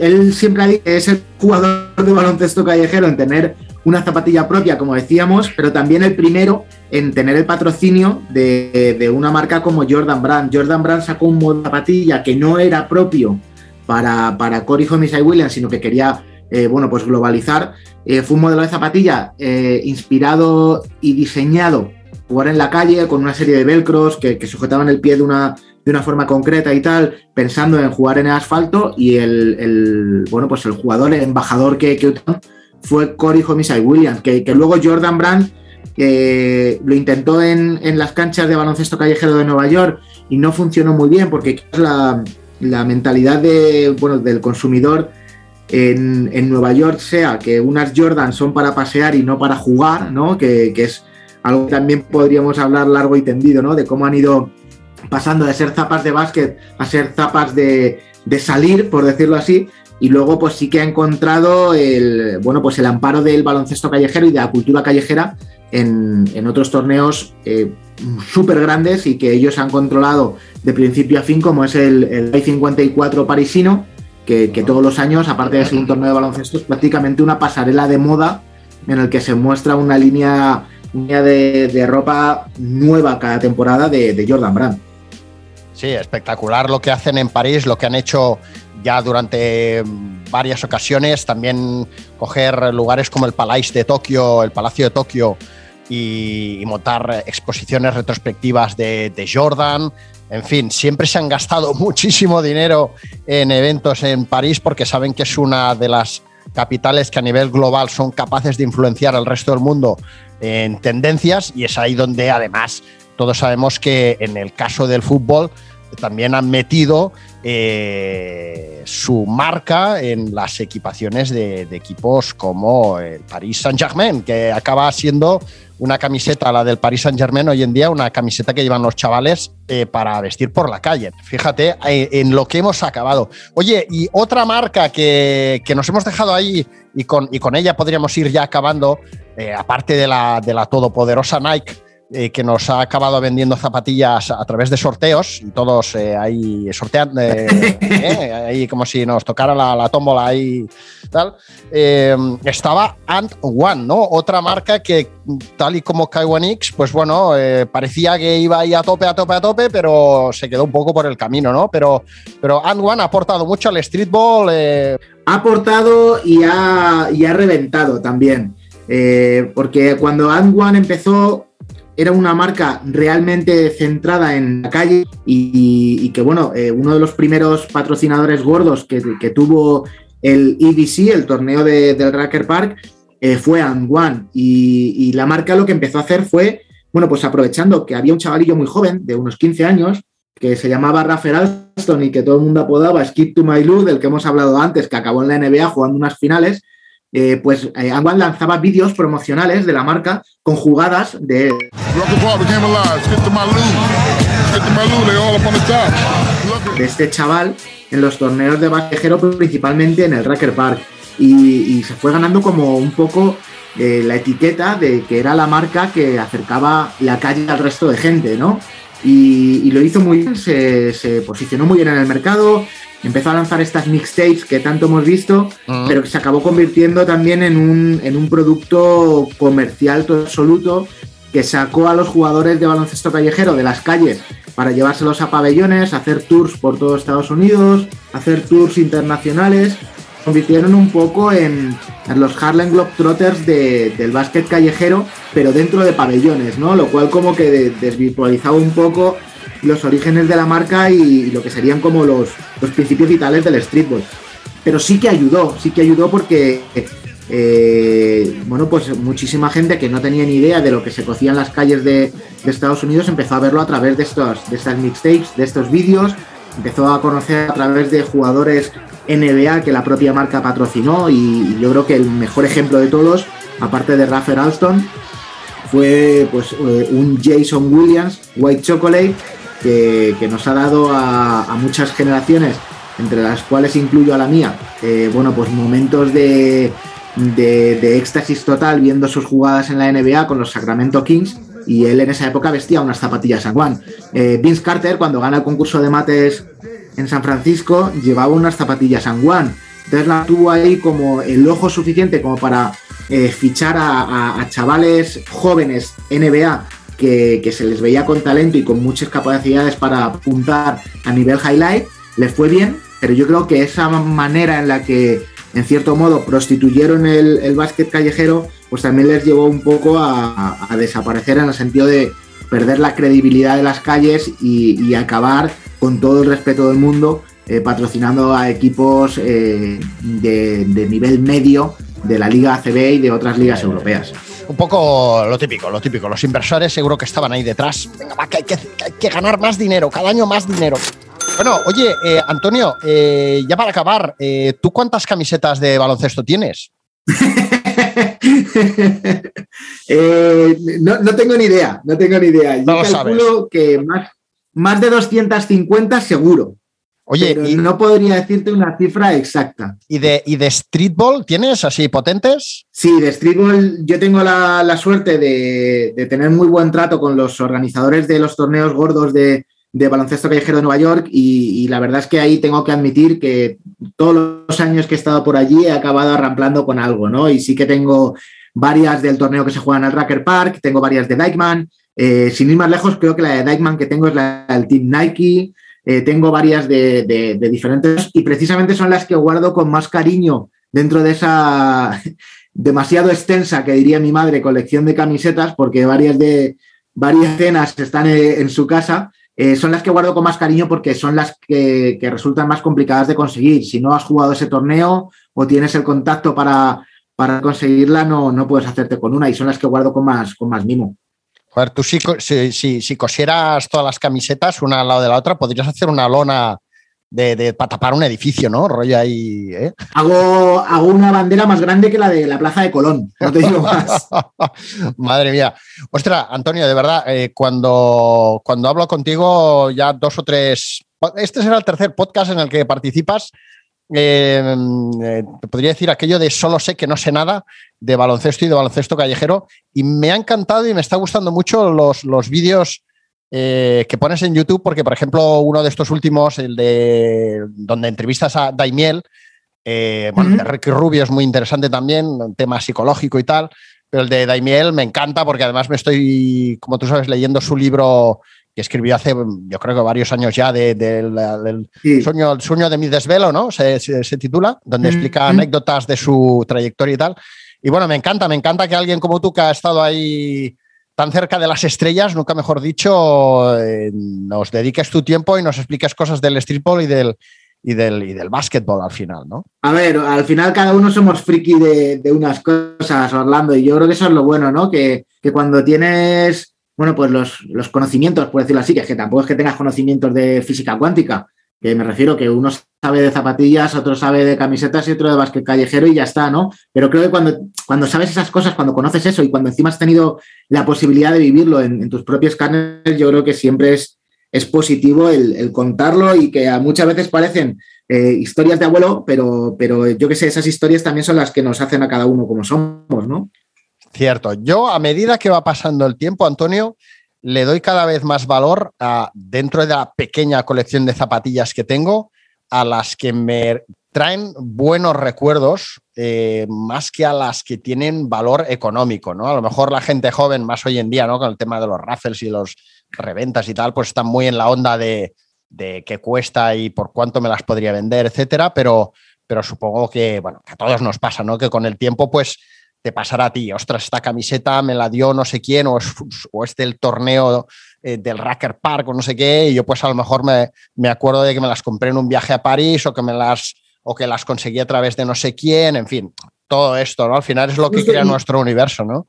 Speaker 2: él siempre es el jugador de baloncesto callejero en tener una zapatilla propia, como decíamos, pero también el primero en tener el patrocinio de, una marca como Jordan Brand. Jordan Brand sacó un modelo de zapatilla que no era propio para, para Corey Homicide Williams, sino que quería eh, bueno, pues globalizar. Eh, fue un modelo de zapatilla eh, inspirado y diseñado jugar en la calle con una serie de velcros que, sujetaban el pie de una, de una forma concreta y tal, pensando en jugar en el asfalto y el, bueno, pues el jugador, el embajador que, que fue Corey Homicide Williams, que, luego Jordan Brand lo intentó en, las canchas de baloncesto callejero de Nueva York y no funcionó muy bien porque la, la mentalidad de, bueno, del consumidor en, Nueva York sea que unas Jordan son para pasear y no para jugar, ¿no? Que, es algo que también podríamos hablar largo y tendido, ¿no? De cómo han ido pasando de ser zapas de básquet a ser zapas de, salir, por decirlo así, y luego pues sí que ha encontrado el, bueno, pues el amparo del baloncesto callejero y de la cultura callejera en, otros torneos eh, súper grandes y que ellos han controlado de principio a fin, como es el, el 54 parisino, que, todos los años, aparte de ser un torneo de baloncesto, es prácticamente una pasarela de moda en el que se muestra una línea, de, ropa nueva cada temporada de, Jordan Brand.
Speaker 1: Sí, espectacular lo que hacen en París, lo que han hecho ya durante varias ocasiones, también coger lugares como el Palais de Tokio, el Palacio de Tokio y, montar exposiciones retrospectivas de, de Jordan, en fin, siempre se han gastado muchísimo dinero en eventos en París porque saben que es una de las capitales que a nivel global son capaces de influenciar al resto del mundo en tendencias y es ahí donde además todos sabemos que en el caso del fútbol también han metido eh, su marca en las equipaciones de, equipos como el Paris Saint-Germain, que acaba siendo una camiseta, la del Paris Saint Germain, hoy en día una camiseta que llevan los chavales eh, para vestir por la calle. Fíjate eh, en lo que hemos acabado. Oye, y otra marca que, nos hemos dejado ahí y con, y con ella podríamos ir ya acabando, aparte de la, de la todopoderosa Nike, eh, que nos ha acabado vendiendo zapatillas a través de sorteos y todos eh, ahí sorteando, eh, ahí como si nos tocara la, la tómbola ahí tal. estaba Ant One, ¿no? Otra marca que, tal y como X, pues bueno, parecía que iba ahí a tope, a tope, a tope, pero se quedó un poco por el camino, ¿no? Pero, pero Ant One ha aportado mucho al streetball.
Speaker 2: Ha aportado y ha, y ha reventado también. porque cuando Ant One empezó, era una marca realmente centrada en la calle y, que, bueno, eh, uno de los primeros patrocinadores gordos que, tuvo el EDC, el torneo del Racker Park, eh, fue And One. Y, la marca lo que empezó a hacer fue, bueno, pues aprovechando que había un chavalillo muy joven, de unos 15 años, que se llamaba Rafael Alston y que todo el mundo apodaba Skip to My Lou, del que hemos hablado antes, que acabó en la NBA jugando unas finales, eh, pues eh, lanzaba vídeos promocionales de la marca con jugadas de de este chaval en los torneos de bajero, principalmente en el Racker Park. Y, se fue ganando como un poco eh, la etiqueta de que era la marca que acercaba la calle al resto de gente, ¿no? Y, lo hizo muy bien, se, se, posicionó muy bien en el mercado, empezó a lanzar estas mixtapes que tanto hemos visto, pero que se acabó convirtiendo también en un, en un producto comercial todo absoluto que sacó a los jugadores de baloncesto callejero de las calles para llevárselos a pabellones, hacer tours por todo Estados Unidos, hacer tours internacionales, convirtieron un poco en, los Harlem Globetrotters de, del básquet callejero, pero dentro de pabellones, ¿no? Lo cual como que desvirtualizaba un poco los orígenes de la marca y, lo que serían como los, los, principios vitales del streetball. Pero sí que ayudó, sí que ayudó porque, eh, bueno, pues muchísima gente que no tenía ni idea de lo que se cocía en las calles de, Estados Unidos empezó a verlo a través de, estos, de estas mixtapes, de estos vídeos, empezó a conocer a través de jugadores NBA que la propia marca patrocinó y, yo creo que el mejor ejemplo de todos, aparte de Rafael Alston, fue pues eh, un Jason Williams, White Chocolate, que, nos ha dado a, muchas generaciones, entre las cuales incluyo a la mía, eh, bueno, pues momentos de, de, éxtasis total viendo sus jugadas en la NBA con los Sacramento Kings y él en esa época vestía unas zapatillas San Juan. Eh, Vince Carter, cuando gana el concurso de mates en San Francisco, llevaba unas zapatillas San Juan. Entonces la tuvo ahí como el ojo suficiente como para eh, fichar a, chavales jóvenes NBA que, se les veía con talento y con muchas capacidades para apuntar a nivel highlight, les fue bien, pero yo creo que esa manera en la que, en cierto modo, prostituyeron el, básquet callejero, pues también les llevó un poco a, desaparecer en el sentido de perder la credibilidad de las calles y, acabar con todo el respeto del mundo, eh, patrocinando a equipos de, nivel medio de la Liga ACB y de otras ligas europeas.
Speaker 1: Un poco lo típico, lo típico. Los inversores seguro que estaban ahí detrás. Venga, va, que hay que, ganar más dinero, cada año más dinero. Bueno, oye, Antonio, ya para acabar, ¿tú cuántas camisetas de baloncesto tienes?
Speaker 2: Eh, no, tengo ni idea, no tengo ni idea. Yo no calculo que más, más de 250 seguro. Oye, y, no podría decirte una cifra exacta.
Speaker 1: ¿Y de, ¿Y de streetball tienes así potentes?
Speaker 2: Sí, de streetball yo tengo la, suerte de, de, tener muy buen trato con los organizadores de los torneos gordos de, de baloncesto callejero de Nueva York y, la verdad es que ahí tengo que admitir que todos los años que he estado por allí he acabado arramplando con algo, ¿no? Y sí que tengo varias del torneo que se juega en el Racker Park, tengo varias de Dykeman, eh, sin ir más lejos creo que la de Dykeman que tengo es la del Team Nike, eh, tengo varias de, diferentes y precisamente son las que guardo con más cariño dentro de esa demasiado extensa, que diría mi madre, colección de camisetas, porque varias de varias cenas están eh, en su casa eh, son las que guardo con más cariño porque son las que, resultan más complicadas de conseguir. Si no has jugado ese torneo o tienes el contacto para, para conseguirla, no, no puedes hacerte con una y son las que guardo con más, con más mimo.
Speaker 1: Joder, tú si, si, si, cosieras todas las camisetas una al lado de la otra, podrías hacer una lona de, para tapar un edificio, ¿no? Rollo ahí. ¿eh?
Speaker 2: Hago, hago una bandera más grande que la de la Plaza de Colón, no te digo más.
Speaker 1: Madre mía. Ostras, Antonio, de verdad, eh, cuando, cuando hablo contigo, ya dos o tres. Este será el tercer podcast en el que participas. Eh, te podría decir aquello de solo sé que no sé nada de baloncesto y de baloncesto callejero. Y me ha encantado y me está gustando mucho los, los vídeos eh, que pones en YouTube, porque, por ejemplo, uno de estos últimos, el de donde entrevistas a Daimiel, eh, bueno, el de Ricky Rubio es muy interesante también, un tema psicológico y tal, pero el de Daimiel me encanta porque además me estoy, como tú sabes, leyendo su libro que escribió hace, yo creo que varios años ya, del sueño, el sueño de mi desvelo, ¿no? Se, titula, donde explica anécdotas de su trayectoria y tal. Y bueno, me encanta, me encanta que alguien como tú que ha estado ahí tan cerca de las estrellas, nunca mejor dicho, eh, nos dediques tu tiempo y nos expliques cosas del streetball y del, y del, y del básquetbol al final, ¿no?
Speaker 2: A ver, al final cada uno somos friki de, unas cosas, Orlando, y yo creo que eso es lo bueno, ¿no? Que, cuando tienes, bueno, pues los, los, conocimientos, por decirlo así, que, es que tampoco es que tengas conocimientos de física cuántica, que me refiero que uno sabe de zapatillas, otro sabe de camisetas y otro de básquet callejero y ya está, ¿no? Pero creo que cuando, cuando sabes esas cosas, cuando conoces eso y cuando encima has tenido la posibilidad de vivirlo en, tus propios carnes, yo creo que siempre es, es positivo el, contarlo y que muchas veces parecen eh, historias de abuelo, pero, pero yo que sé, esas historias también son las que nos hacen a cada uno como somos, ¿no?
Speaker 1: Cierto. Yo, a medida que va pasando el tiempo, Antonio, le doy cada vez más valor a, dentro de la pequeña colección de zapatillas que tengo, a las que me traen buenos recuerdos eh, más que a las que tienen valor económico, ¿no? A lo mejor la gente joven, más hoy en día, ¿no? Con el tema de los raffles y los reventas y tal, pues están muy en la onda de, de qué cuesta y por cuánto me las podría vender, etcétera, pero, pero supongo que, bueno, que a todos nos pasa, ¿no? Que con el tiempo, pues te pasará a ti, ostras, esta camiseta me la dio no sé quién, o es, o es del torneo eh, del Racker Park o no sé qué, y yo pues a lo mejor me, me, acuerdo de que me las compré en un viaje a París o que me las o que las conseguí a través de no sé quién, en fin, todo esto, ¿no? Al final es lo que crea nuestro universo, ¿no?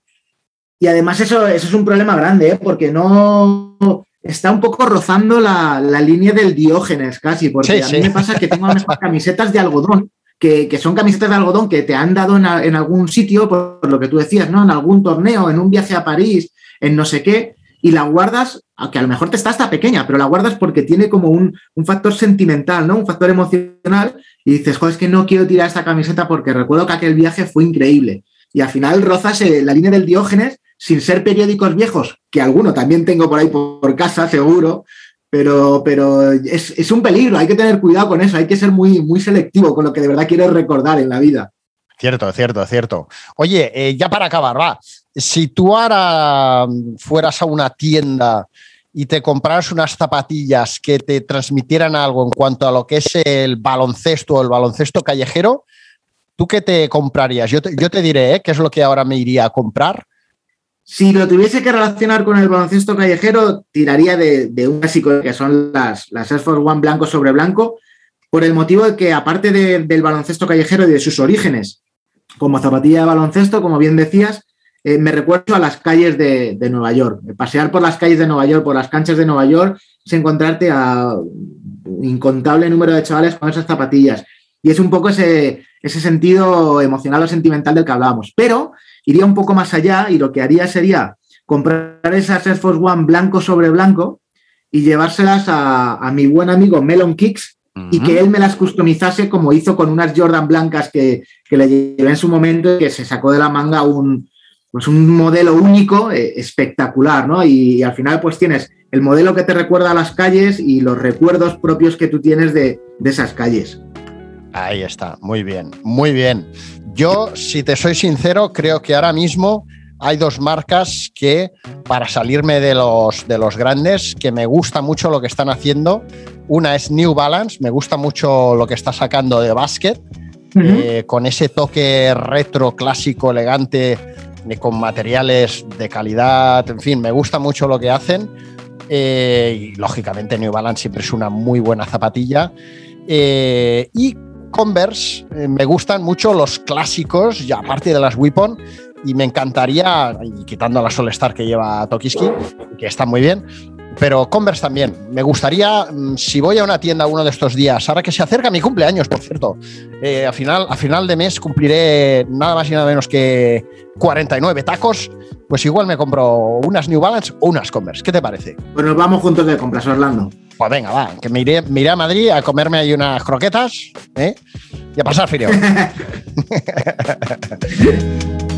Speaker 2: Y además eso, eso es un problema grande, ¿eh? porque no está un poco rozando la, la línea del diógenes casi, porque a mí me pasa que tengo a camisetas de algodón que, son camisetas de algodón que te han dado en, algún sitio, por, lo que tú decías, ¿no? En algún torneo, en un viaje a París, en no sé qué, y la guardas, aunque a lo mejor te está hasta pequeña, pero la guardas porque tiene como un, factor sentimental, ¿no? Un factor emocional, y dices, joder, es que no quiero tirar esta camiseta porque recuerdo que aquel viaje fue increíble. Y al final rozas eh, la línea del Diógenes sin ser periódicos viejos, que alguno también tengo por ahí por casa, seguro, pero, pero es, un peligro, hay que tener cuidado con eso, hay que ser muy, muy selectivo con lo que de verdad quieres recordar en la vida.
Speaker 1: Cierto, cierto, cierto. Oye, eh, ya para acabar, va, si tú ahora fueras a una tienda y te compraras unas zapatillas que te transmitieran algo en cuanto a lo que es el baloncesto o el baloncesto callejero, ¿tú qué te comprarías? Yo te, yo te diré ¿eh? qué es lo que ahora me iría a comprar
Speaker 2: Si lo tuviese que relacionar con el baloncesto callejero, tiraría de, un clásico que son las, las Air Force One blanco sobre blanco, por el motivo de que, aparte del baloncesto callejero y de sus orígenes, como zapatilla de baloncesto, como bien decías, eh, me recuerdo a las calles de, Nueva York. Pasear por las calles de Nueva York, por las canchas de Nueva York, es encontrarte a incontable número de chavales con esas zapatillas. Y es un poco ese, ese sentido emocional o sentimental del que hablábamos. Pero iría un poco más allá y lo que haría sería comprar esas Air Force One blanco sobre blanco y llevárselas a, mi buen amigo Melon Kicks y que él me las customizase como hizo con unas Jordan blancas que, le llevé en su momento y que se sacó de la manga un, pues un modelo único, eh, espectacular, ¿no? Y, al final pues tienes el modelo que te recuerda a las calles y los recuerdos propios que tú tienes de, de esas calles.
Speaker 1: Ahí está, muy bien, muy bien. Yo, si te soy sincero, creo que ahora mismo hay dos marcas que, para salirme de los, de los grandes, que me gusta mucho lo que están haciendo. Una es New Balance, me gusta mucho lo que está sacando de básquet, eh, con ese toque retro, clásico, elegante, eh, con materiales de calidad, en fin, me gusta mucho lo que hacen. Eh, y lógicamente New Balance siempre es una muy buena zapatilla. y Converse, eh, me gustan mucho los clásicos, ya aparte de las Weapon, y me encantaría, y quitando la Solstar que lleva Tokiski, que está muy bien, pero Converse también. Me gustaría, mm, si voy a una tienda uno de estos días, ahora que se acerca mi cumpleaños, por cierto, eh, a, final, a final de mes cumpliré nada más y nada menos que 49 tacos, pues igual me compro unas New Balance o unas Converse. ¿Qué te parece?
Speaker 2: Pues nos vamos juntos de compras, Orlando.
Speaker 1: Pues venga, va, que me iré, a Madrid a comerme ahí unas croquetas ¿eh? y a pasar frío.